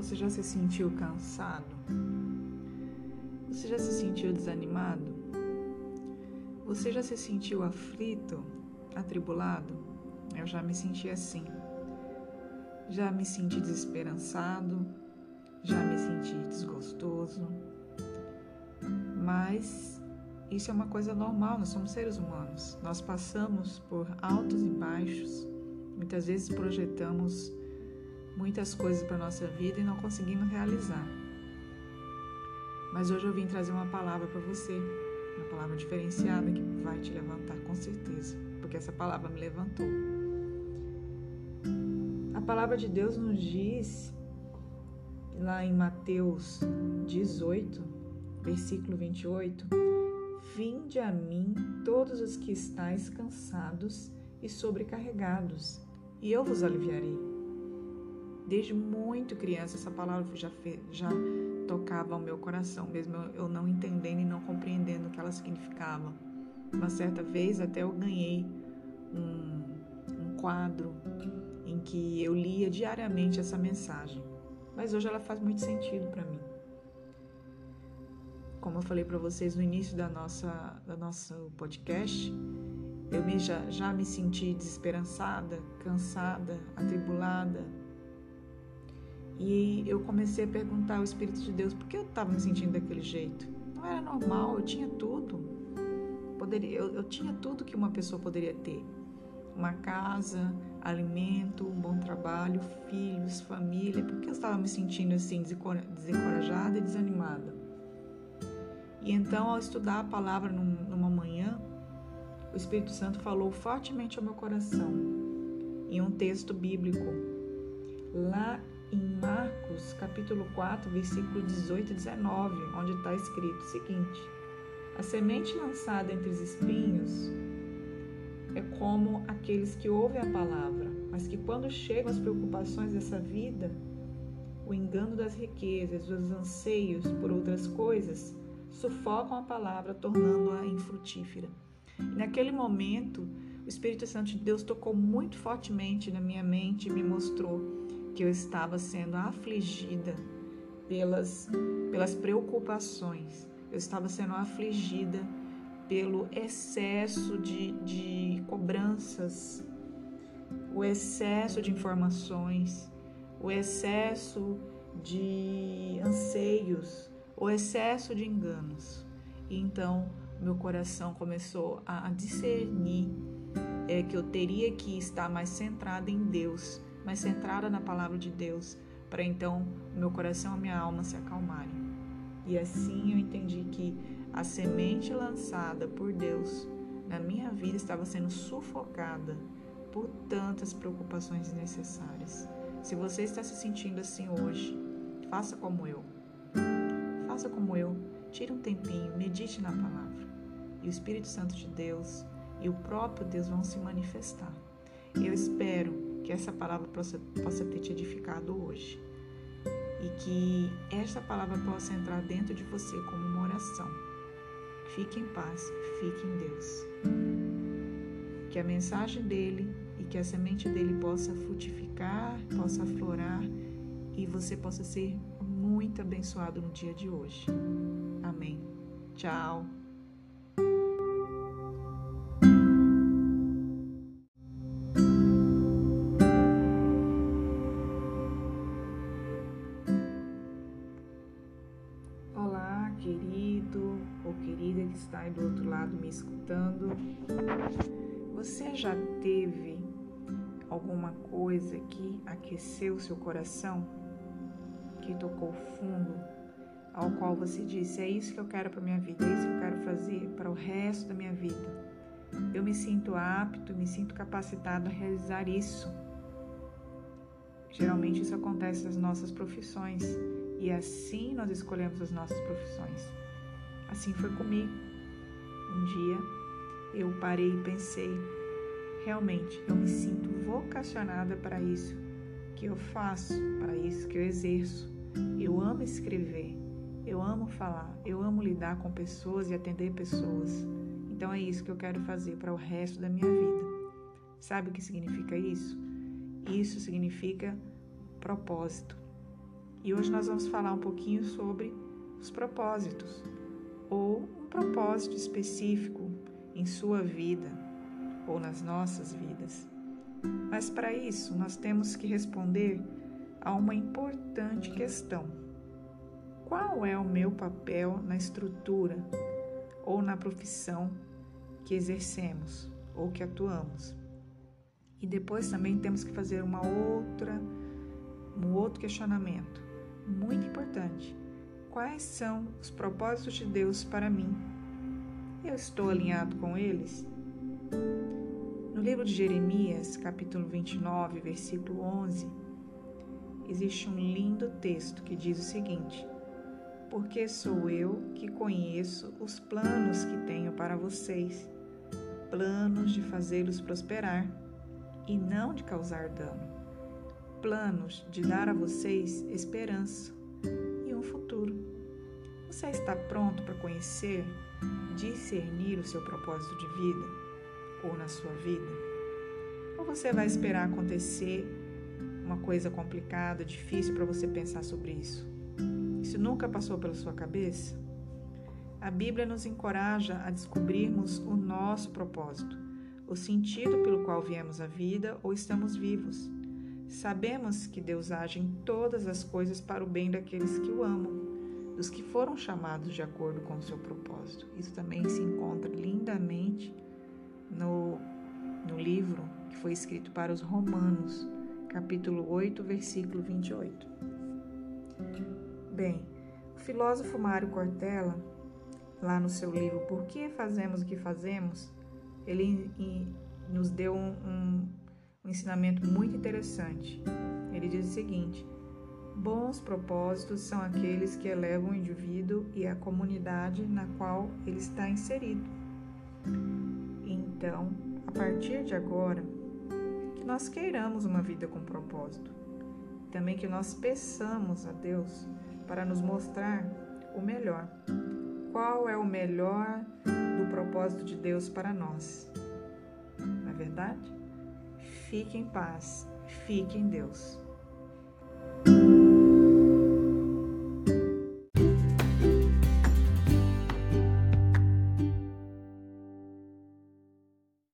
Você já se sentiu cansado? Você já se sentiu desanimado? Você já se sentiu aflito, atribulado? Eu já me senti assim. Já me senti desesperançado, já me senti desgostoso. Mas isso é uma coisa normal, nós somos seres humanos. Nós passamos por altos e baixos. Muitas vezes projetamos muitas coisas para nossa vida e não conseguimos realizar. Mas hoje eu vim trazer uma palavra para você, uma palavra diferenciada que vai te levantar com certeza, porque essa palavra me levantou. A palavra de Deus nos diz lá em Mateus 18, versículo 28, Vinde a mim todos os que estáis cansados e sobrecarregados, e eu vos aliviarei. Desde muito criança, essa palavra já, já tocava ao meu coração, mesmo eu não entendendo e não compreendendo o que ela significava. Uma certa vez até eu ganhei um, um quadro em que eu lia diariamente essa mensagem, mas hoje ela faz muito sentido para mim. Como eu falei para vocês no início da nossa, nosso podcast, eu me, já, já me senti desesperançada, cansada, atribulada, e eu comecei a perguntar ao Espírito de Deus por que eu estava me sentindo daquele jeito. Não era normal, eu tinha tudo. Poderia, eu, eu tinha tudo que uma pessoa poderia ter: uma casa, alimento, um bom trabalho, filhos, família. Por que eu estava me sentindo assim, desencorajada e desanimada? E então, ao estudar a palavra numa manhã, o Espírito Santo falou fortemente ao meu coração, em um texto bíblico, lá em Marcos, capítulo 4, versículo 18 e 19, onde está escrito o seguinte: A semente lançada entre os espinhos é como aqueles que ouvem a palavra, mas que quando chegam as preocupações dessa vida, o engano das riquezas, os anseios por outras coisas, sufocam a palavra, tornando-a infrutífera. E naquele momento, o Espírito Santo de Deus tocou muito fortemente na minha mente e me mostrou que eu estava sendo afligida pelas, pelas preocupações, eu estava sendo afligida pelo excesso de, de cobranças, o excesso de informações, o excesso de anseios, o excesso de enganos. E então meu coração começou a discernir é, que eu teria que estar mais centrada em Deus mas centrada na palavra de Deus, para então meu coração e minha alma se acalmarem. E assim eu entendi que a semente lançada por Deus na minha vida estava sendo sufocada por tantas preocupações desnecessárias. Se você está se sentindo assim hoje, faça como eu. Faça como eu. Tire um tempinho, medite na palavra. E o Espírito Santo de Deus e o próprio Deus vão se manifestar. Eu espero que essa palavra possa, ter te edificado hoje e que esta palavra possa entrar dentro de você como uma oração. Fique em paz, fique em Deus. Que a mensagem dele e que a semente dele possa frutificar, possa aflorar e você possa ser muito abençoado no dia de hoje. Amém. Tchau. Está aí do outro lado me escutando, você já teve alguma coisa que aqueceu seu coração, que tocou fundo, ao qual você disse: É isso que eu quero para minha vida, é isso que eu quero fazer para o resto da minha vida. Eu me sinto apto, me sinto capacitado a realizar isso. Geralmente isso acontece nas nossas profissões e assim nós escolhemos as nossas profissões. Assim foi comigo. Um dia eu parei e pensei: realmente, eu me sinto vocacionada para isso que eu faço, para isso que eu exerço. Eu amo escrever, eu amo falar, eu amo lidar com pessoas e atender pessoas. Então é isso que eu quero fazer para o resto da minha vida. Sabe o que significa isso? Isso significa propósito. E hoje nós vamos falar um pouquinho sobre os propósitos, ou um propósito específico em sua vida ou nas nossas vidas. Mas para isso, nós temos que responder a uma importante questão: qual é o meu papel na estrutura ou na profissão que exercemos ou que atuamos? E depois também temos que fazer uma outra, um outro questionamento muito importante. Quais são os propósitos de Deus para mim? Eu estou alinhado com eles? No livro de Jeremias, capítulo 29, versículo 11, existe um lindo texto que diz o seguinte: Porque sou eu que conheço os planos que tenho para vocês, planos de fazê-los prosperar e não de causar dano, planos de dar a vocês esperança um futuro. Você está pronto para conhecer, discernir o seu propósito de vida ou na sua vida? Ou você vai esperar acontecer uma coisa complicada, difícil para você pensar sobre isso? Isso nunca passou pela sua cabeça? A Bíblia nos encoraja a descobrirmos o nosso propósito o sentido pelo qual viemos à vida ou estamos vivos. Sabemos que Deus age em todas as coisas para o bem daqueles que o amam, dos que foram chamados de acordo com o seu propósito. Isso também se encontra lindamente no, no livro que foi escrito para os Romanos, capítulo 8, versículo 28. Bem, o filósofo Mário Cortella, lá no seu livro Por que Fazemos o que Fazemos, ele nos deu um, um, ensinamento muito interessante. Ele diz o seguinte: bons propósitos são aqueles que elevam o indivíduo e a comunidade na qual ele está inserido. Então, a partir de agora, que nós queiramos uma vida com propósito. Também que nós peçamos a Deus para nos mostrar o melhor. Qual é o melhor do propósito de Deus para nós. Não é verdade? Fique em paz, fique em Deus.